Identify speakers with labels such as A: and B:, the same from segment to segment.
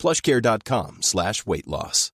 A: plushcare.com slash weight loss.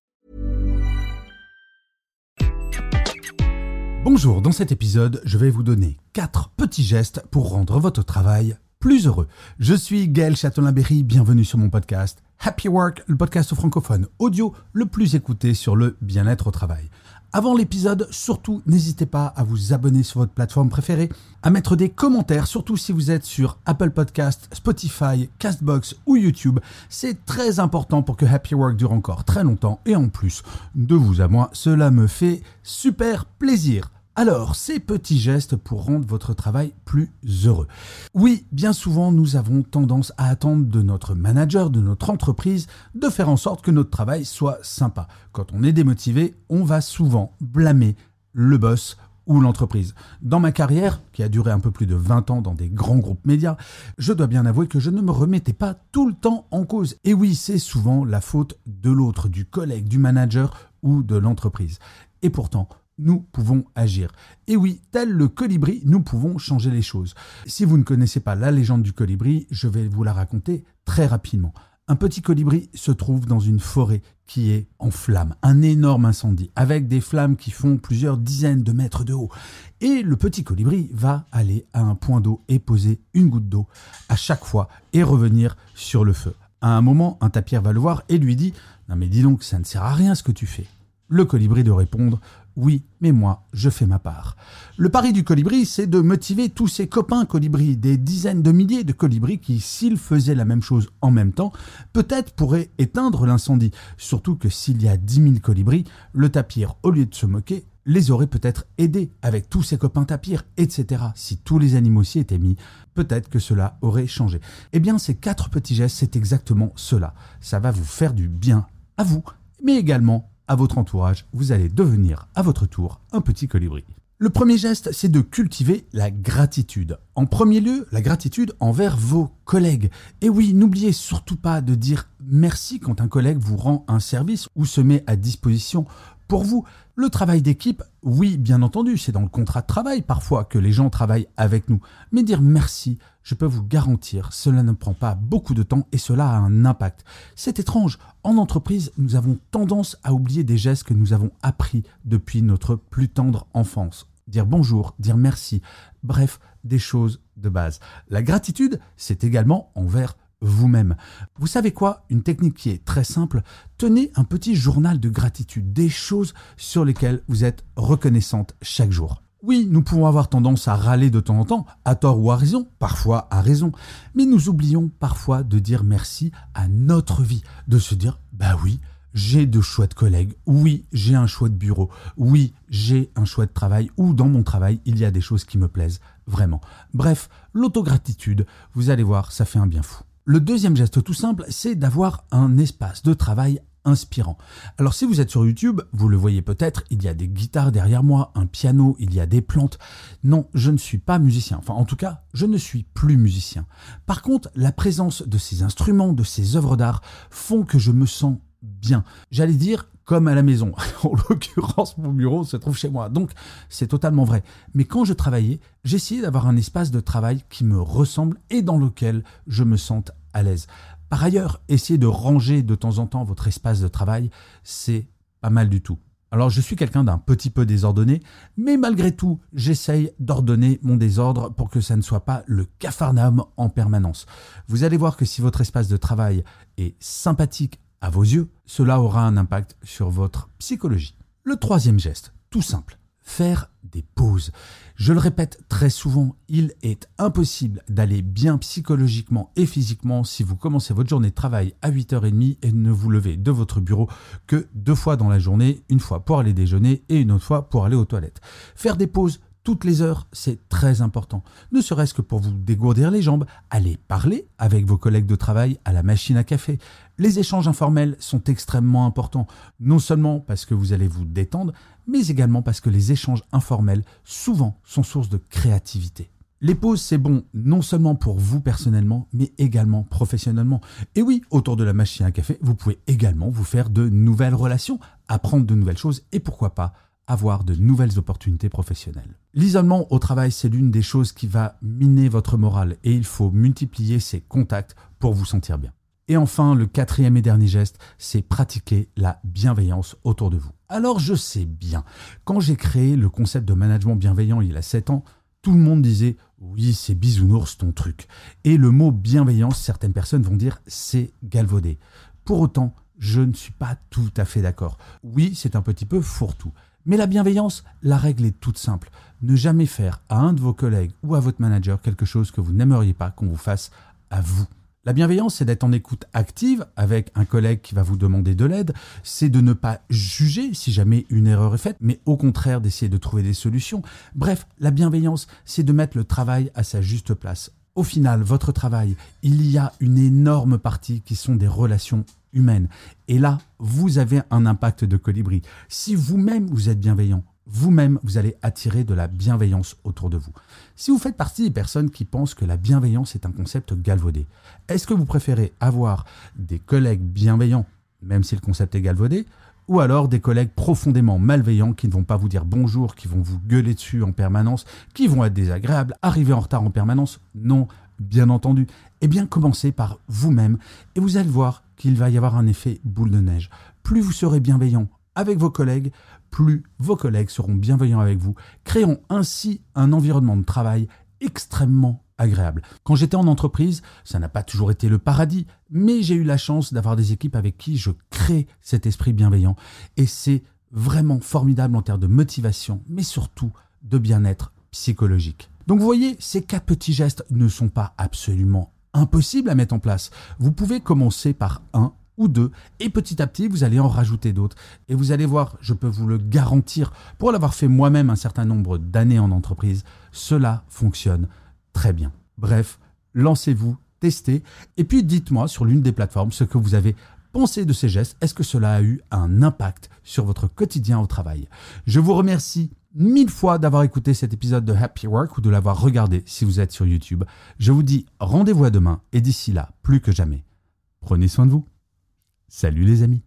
B: Bonjour, dans cet épisode, je vais vous donner 4 petits gestes pour rendre votre travail plus heureux. Je suis Gaël Châtelain-Berry, bienvenue sur mon podcast Happy Work, le podcast francophone audio le plus écouté sur le bien-être au travail. Avant l'épisode, surtout n'hésitez pas à vous abonner sur votre plateforme préférée, à mettre des commentaires, surtout si vous êtes sur Apple Podcast, Spotify, Castbox ou YouTube. C'est très important pour que Happy Work dure encore très longtemps et en plus, de vous à moi, cela me fait super plaisir. Alors, ces petits gestes pour rendre votre travail plus heureux. Oui, bien souvent, nous avons tendance à attendre de notre manager, de notre entreprise, de faire en sorte que notre travail soit sympa. Quand on est démotivé, on va souvent blâmer le boss ou l'entreprise. Dans ma carrière, qui a duré un peu plus de 20 ans dans des grands groupes médias, je dois bien avouer que je ne me remettais pas tout le temps en cause. Et oui, c'est souvent la faute de l'autre, du collègue, du manager ou de l'entreprise. Et pourtant, nous pouvons agir. Et oui, tel le colibri, nous pouvons changer les choses. Si vous ne connaissez pas la légende du colibri, je vais vous la raconter très rapidement. Un petit colibri se trouve dans une forêt qui est en flammes, un énorme incendie, avec des flammes qui font plusieurs dizaines de mètres de haut. Et le petit colibri va aller à un point d'eau et poser une goutte d'eau à chaque fois et revenir sur le feu. À un moment, un tapir va le voir et lui dit Non mais dis donc, ça ne sert à rien ce que tu fais. Le colibri de répondre oui, mais moi, je fais ma part. Le pari du colibri, c'est de motiver tous ses copains colibris, des dizaines de milliers de colibris qui, s'ils faisaient la même chose en même temps, peut-être pourraient éteindre l'incendie. Surtout que s'il y a dix mille colibris, le tapir, au lieu de se moquer, les aurait peut-être aidés avec tous ses copains tapirs, etc. Si tous les animaux s'y étaient mis, peut-être que cela aurait changé. Eh bien, ces quatre petits gestes, c'est exactement cela. Ça va vous faire du bien à vous, mais également à votre entourage, vous allez devenir à votre tour un petit colibri. Le premier geste, c'est de cultiver la gratitude. En premier lieu, la gratitude envers vos collègues. Et oui, n'oubliez surtout pas de dire merci quand un collègue vous rend un service ou se met à disposition pour vous. Le travail d'équipe, oui, bien entendu, c'est dans le contrat de travail parfois que les gens travaillent avec nous. Mais dire merci, je peux vous garantir, cela ne prend pas beaucoup de temps et cela a un impact. C'est étrange, en entreprise, nous avons tendance à oublier des gestes que nous avons appris depuis notre plus tendre enfance. Dire bonjour, dire merci, bref, des choses de base. La gratitude, c'est également envers vous-même. Vous savez quoi? Une technique qui est très simple. Tenez un petit journal de gratitude, des choses sur lesquelles vous êtes reconnaissante chaque jour. Oui, nous pouvons avoir tendance à râler de temps en temps, à tort ou à raison, parfois à raison, mais nous oublions parfois de dire merci à notre vie, de se dire bah oui, j'ai de chouettes collègues, oui, j'ai un chouette bureau, oui, j'ai un chouette travail, ou dans mon travail, il y a des choses qui me plaisent vraiment. Bref, l'autogratitude, vous allez voir, ça fait un bien fou. Le deuxième geste tout simple, c'est d'avoir un espace de travail inspirant. Alors si vous êtes sur YouTube, vous le voyez peut-être, il y a des guitares derrière moi, un piano, il y a des plantes. Non, je ne suis pas musicien. Enfin en tout cas, je ne suis plus musicien. Par contre, la présence de ces instruments, de ces œuvres d'art font que je me sens bien. J'allais dire comme à la maison. en l'occurrence, mon bureau se trouve chez moi. Donc, c'est totalement vrai. Mais quand je travaillais, j'essayais d'avoir un espace de travail qui me ressemble et dans lequel je me sente Par ailleurs, essayer de ranger de temps en temps votre espace de travail, c'est pas mal du tout. Alors je suis quelqu'un d'un petit peu désordonné, mais malgré tout, j'essaye d'ordonner mon désordre pour que ça ne soit pas le cafarnaum en permanence. Vous allez voir que si votre espace de travail est sympathique à vos yeux, cela aura un impact sur votre psychologie. Le troisième geste, tout simple, faire des pauses. Je le répète très souvent, il est impossible d'aller bien psychologiquement et physiquement si vous commencez votre journée de travail à 8h30 et ne vous levez de votre bureau que deux fois dans la journée, une fois pour aller déjeuner et une autre fois pour aller aux toilettes. Faire des pauses toutes les heures, c'est très important. Ne serait-ce que pour vous dégourdir les jambes, allez parler avec vos collègues de travail à la machine à café. Les échanges informels sont extrêmement importants, non seulement parce que vous allez vous détendre, mais également parce que les échanges informels souvent sont source de créativité. Les pauses, c'est bon non seulement pour vous personnellement, mais également professionnellement. Et oui, autour de la machine à café, vous pouvez également vous faire de nouvelles relations, apprendre de nouvelles choses et pourquoi pas avoir de nouvelles opportunités professionnelles. L'isolement au travail, c'est l'une des choses qui va miner votre morale et il faut multiplier ses contacts pour vous sentir bien. Et enfin, le quatrième et dernier geste, c'est pratiquer la bienveillance autour de vous. Alors je sais bien, quand j'ai créé le concept de management bienveillant il y a 7 ans, tout le monde disait oui, c'est bisounours ton truc. Et le mot bienveillance, certaines personnes vont dire c'est galvaudé. Pour autant, je ne suis pas tout à fait d'accord. Oui, c'est un petit peu fourre-tout. Mais la bienveillance, la règle est toute simple. Ne jamais faire à un de vos collègues ou à votre manager quelque chose que vous n'aimeriez pas qu'on vous fasse à vous. La bienveillance, c'est d'être en écoute active avec un collègue qui va vous demander de l'aide, c'est de ne pas juger si jamais une erreur est faite, mais au contraire d'essayer de trouver des solutions. Bref, la bienveillance, c'est de mettre le travail à sa juste place. Au final, votre travail, il y a une énorme partie qui sont des relations humaines. Et là, vous avez un impact de colibri. Si vous-même vous êtes bienveillant, vous-même, vous allez attirer de la bienveillance autour de vous. Si vous faites partie des personnes qui pensent que la bienveillance est un concept galvaudé, est-ce que vous préférez avoir des collègues bienveillants, même si le concept est galvaudé, ou alors des collègues profondément malveillants qui ne vont pas vous dire bonjour, qui vont vous gueuler dessus en permanence, qui vont être désagréables, arriver en retard en permanence? Non, bien entendu. Eh bien, commencez par vous-même et vous allez voir qu'il va y avoir un effet boule de neige. Plus vous serez bienveillant avec vos collègues, plus vos collègues seront bienveillants avec vous, créant ainsi un environnement de travail extrêmement agréable. Quand j'étais en entreprise, ça n'a pas toujours été le paradis, mais j'ai eu la chance d'avoir des équipes avec qui je crée cet esprit bienveillant et c'est vraiment formidable en termes de motivation, mais surtout de bien-être psychologique. Donc vous voyez, ces quatre petits gestes ne sont pas absolument impossibles à mettre en place. Vous pouvez commencer par un ou deux, et petit à petit, vous allez en rajouter d'autres. Et vous allez voir, je peux vous le garantir, pour l'avoir fait moi-même un certain nombre d'années en entreprise, cela fonctionne très bien. Bref, lancez-vous, testez, et puis dites-moi sur l'une des plateformes ce que vous avez pensé de ces gestes. Est-ce que cela a eu un impact sur votre quotidien au travail? Je vous remercie mille fois d'avoir écouté cet épisode de Happy Work ou de l'avoir regardé si vous êtes sur YouTube. Je vous dis rendez-vous à demain, et d'ici là, plus que jamais, prenez soin de vous. Salut les amis